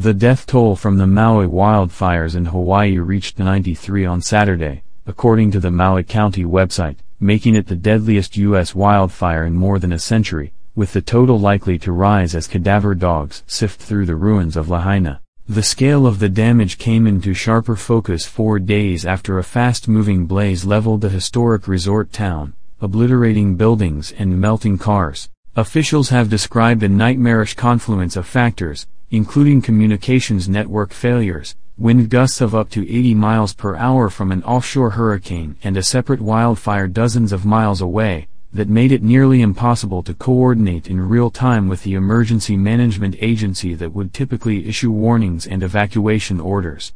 The death toll from the Maui wildfires in Hawaii reached 93 on Saturday, according to the Maui County website, making it the deadliest U.S. wildfire in more than a century, with the total likely to rise as cadaver dogs sift through the ruins of Lahaina. The scale of the damage came into sharper focus four days after a fast-moving blaze leveled the historic resort town, obliterating buildings and melting cars. Officials have described a nightmarish confluence of factors, including communications network failures, wind gusts of up to 80 miles per hour from an offshore hurricane and a separate wildfire dozens of miles away, that made it nearly impossible to coordinate in real time with the emergency management agency that would typically issue warnings and evacuation orders.